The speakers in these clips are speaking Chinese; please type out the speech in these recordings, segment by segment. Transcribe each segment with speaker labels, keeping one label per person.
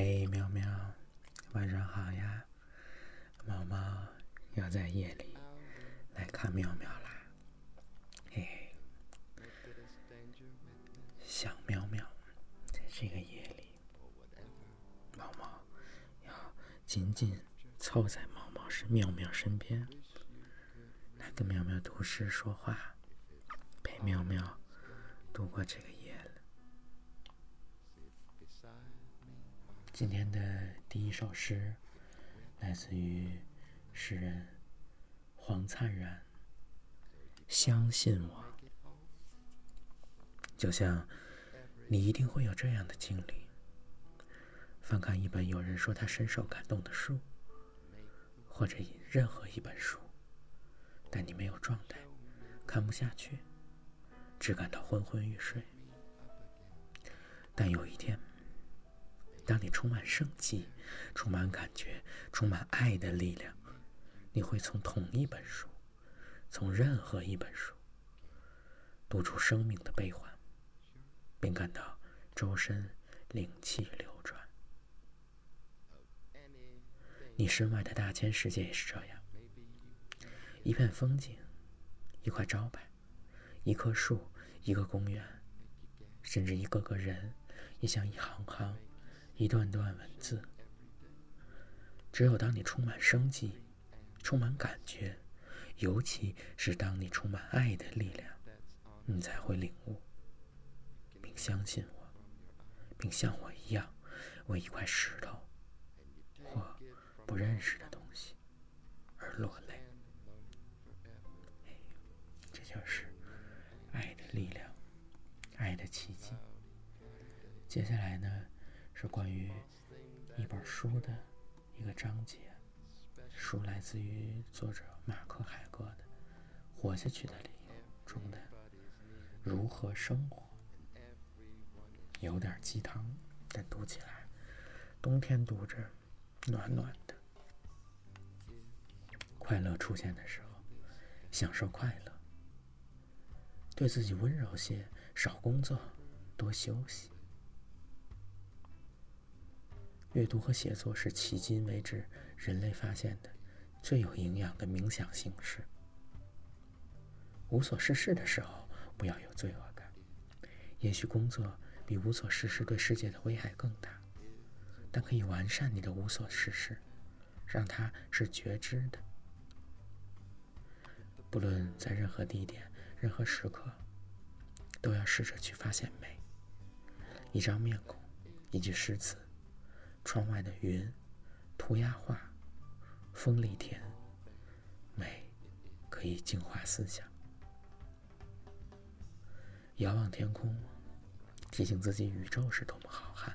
Speaker 1: 嘿，喵喵，晚上好呀！猫猫要在夜里来看喵喵啦。嘿嘿，想喵喵，在这个夜里，猫猫要紧紧凑在猫猫身喵喵身边，来跟喵喵读诗说话，陪喵喵度过这个夜了。今天的第一首诗来自于诗人黄灿然。相信我，就像你一定会有这样的经历：翻看一本有人说他深受感动的书，或者任何一本书，但你没有状态，看不下去，只感到昏昏欲睡。但有一天，当你充满生机、充满感觉、充满爱的力量，你会从同一本书，从任何一本书，读出生命的悲欢，并感到周身灵气流转。你身外的大千世界也是这样：一片风景，一块招牌，一棵树，一个公园，甚至一个个人，也像一行行。一段段文字，只有当你充满生机、充满感觉，尤其是当你充满爱的力量，你才会领悟，并相信我，并像我一样为一块石头或不认识的东西而落泪。这就是爱的力量，爱的奇迹。接下来呢？是关于一本书的一个章节，书来自于作者马克海格的《活下去的理由》中的如何生活，有点鸡汤，但读起来冬天读着暖暖的。快乐出现的时候，享受快乐，对自己温柔些，少工作，多休息。阅读和写作是迄今为止人类发现的最有营养的冥想形式。无所事事的时候，不要有罪恶感。也许工作比无所事事对世界的危害更大，但可以完善你的无所事事，让它是觉知的。不论在任何地点、任何时刻，都要试着去发现美。一张面孔，一句诗词。窗外的云，涂鸦画，风里甜，美可以净化思想。遥望天空，提醒自己宇宙是多么浩瀚。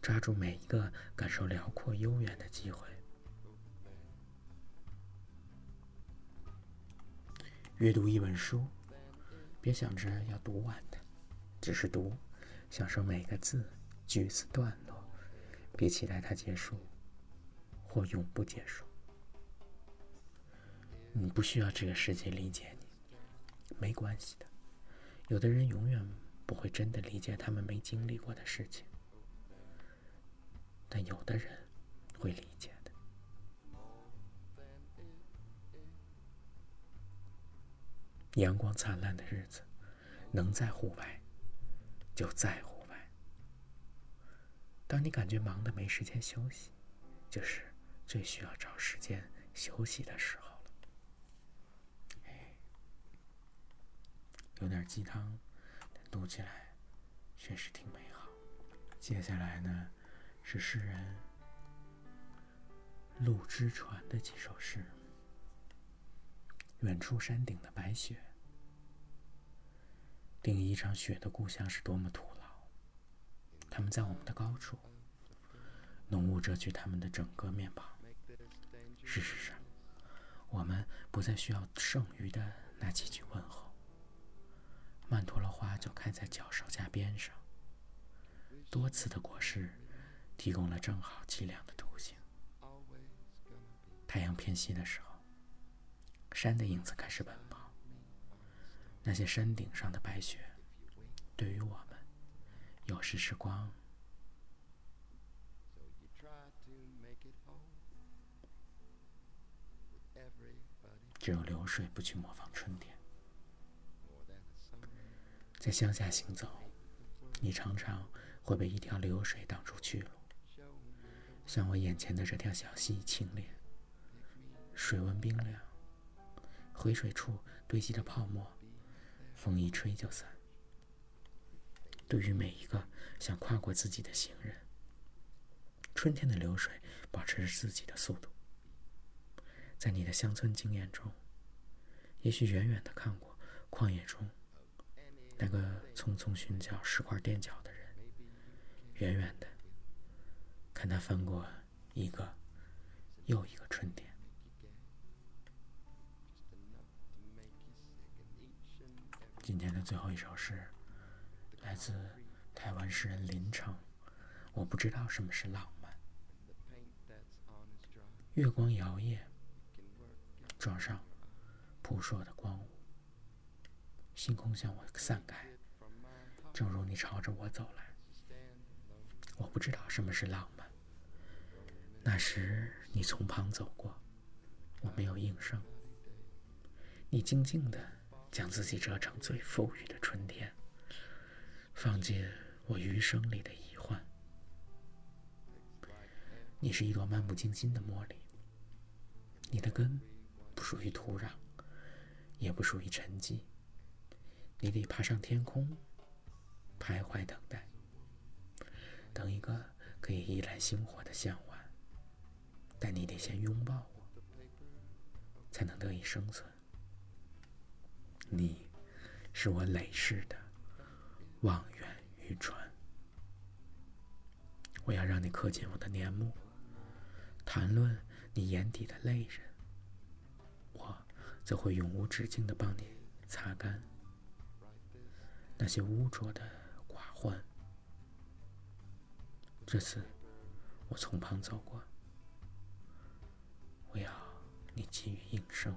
Speaker 1: 抓住每一个感受辽阔悠远的机会。阅读一本书，别想着要读完的，只是读，享受每个字、句子、段。别期待它结束，或永不结束。你不需要这个世界理解你，没关系的。有的人永远不会真的理解他们没经历过的事情，但有的人会理解的。阳光灿烂的日子，能在户外，就在乎。当你感觉忙的没时间休息，就是最需要找时间休息的时候了。哎，有点鸡汤，读起来确实挺美好。接下来呢，是诗人陆之传的几首诗。远处山顶的白雪，定义一场雪的故乡是多么徒劳。他们在我们的高处，浓雾遮去他们的整个面庞。事实上，我们不再需要剩余的那几句问候。曼陀罗花就开在脚手架边上，多次的果实提供了正好凄凉的图形。太阳偏西的时候，山的影子开始奔跑。那些山顶上的白雪，对于我们。有时是光，只有流水不去模仿春天。在乡下行走，你常常会被一条流水挡住去路。像我眼前的这条小溪，清冽，水温冰凉，回水处堆积的泡沫，风一吹就散。对于每一个想跨过自己的行人，春天的流水保持着自己的速度。在你的乡村经验中，也许远远的看过旷野中。那个匆匆寻找石块垫脚的人，远远的看他翻过一个又一个春天。今天的最后一首诗来自台湾诗人林城。我不知道什么是浪漫。月光摇曳，撞上扑朔的光雾。星空向我散开，正如你朝着我走来。我不知道什么是浪漫。那时你从旁走过，我没有应声。你静静地将自己折成最富裕的春天，放进我余生里的遗患。你是一朵漫不经心的茉莉，你的根属于土壤，也不属于沉寂。你得爬上天空，徘徊等待，等一个可以依赖星火的向晚。但你得先拥抱我，才能得以生存。你，是我累世的望远渔船。我要让你刻进我的年目，谈论你眼底的泪人，则会永无止境的帮你擦干。那些污浊的寡欢，这次我从旁走过，我要你给予应声。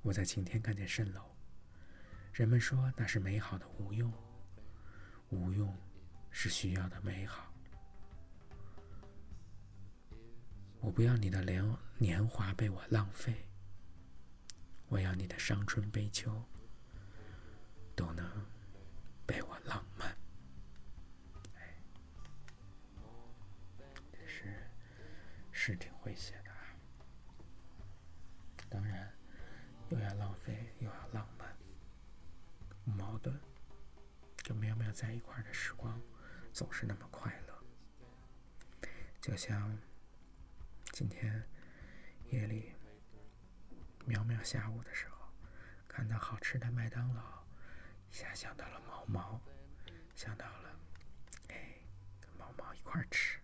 Speaker 1: 我在晴天看见蜃楼，人们说那是美好的无用，无用是需要的美好。我不要你的年年华被我浪费，我要你的伤春悲秋。都能被我浪漫。这是是挺会写的啊。当然，又要浪费又要浪漫，矛盾。跟喵喵在一块的时光总是那么快乐，就像今天夜里，苗苗下午的时候看到好吃的麦当劳。一下想到了毛毛，想到了，哎，跟毛毛一块儿吃，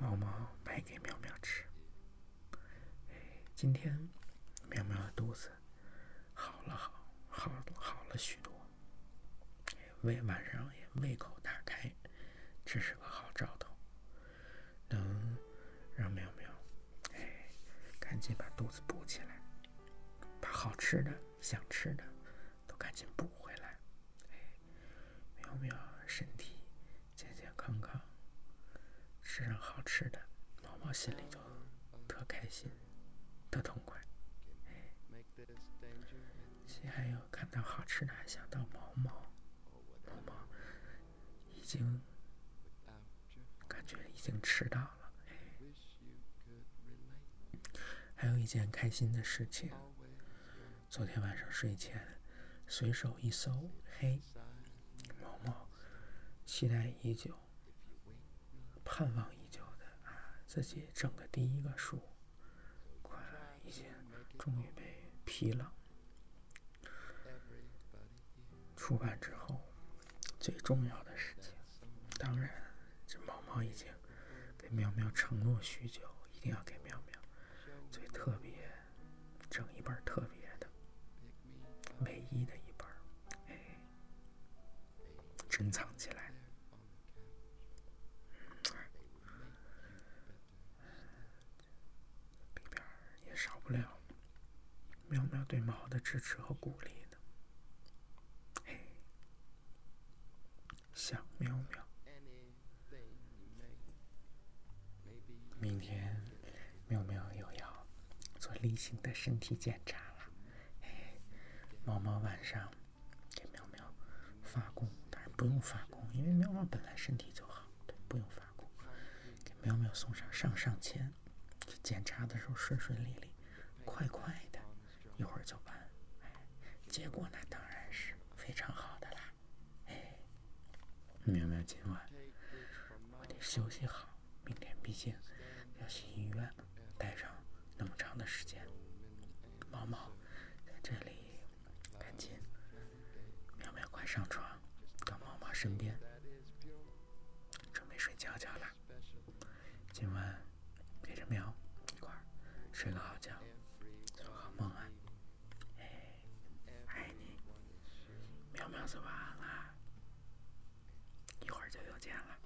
Speaker 1: 毛毛买给苗苗吃。哎，今天喵喵的肚子好了，好，好，好了许多。胃晚上也胃口大开，这是个紧把肚子补起来，把好吃的、想吃的都。赶紧补回来，哎，苗苗身体健健康康，吃上好吃的，毛毛心里就特开心，特痛快。哎，还有看到好吃的，还想到毛毛，毛毛已经感觉已经吃到了。哎，还有一件开心的事情，昨天晚上睡前。随手一搜，嘿，毛毛期待已久、盼望已久的啊，自己整的第一个书，快已经终于被批了。出版之后，最重要的事情，当然，这毛毛已经给喵喵承诺许久，一定要给本特别的，唯一的一本，哎，珍藏起来。里边也少不了喵喵对猫的支持和鼓励呢，想喵喵。明天。例行的身体检查了。哎，猫猫晚上给喵喵发功，当然不用发功，因为喵喵本来身体就好，对，不用发功。给喵喵送上上上签，检查的时候顺顺利利，快快的，一会儿就完。哎，结果呢，当然是非常好的啦。哎，喵喵今晚我得休息好，明天毕竟要去医院，那么长的时间。猫猫在这里，赶紧，喵喵快上床，到猫猫身边，准备睡觉觉了。今晚陪着喵一块儿睡个好觉，做个好梦啊！哎，爱你，喵喵子晚安啦，一会儿就又见了。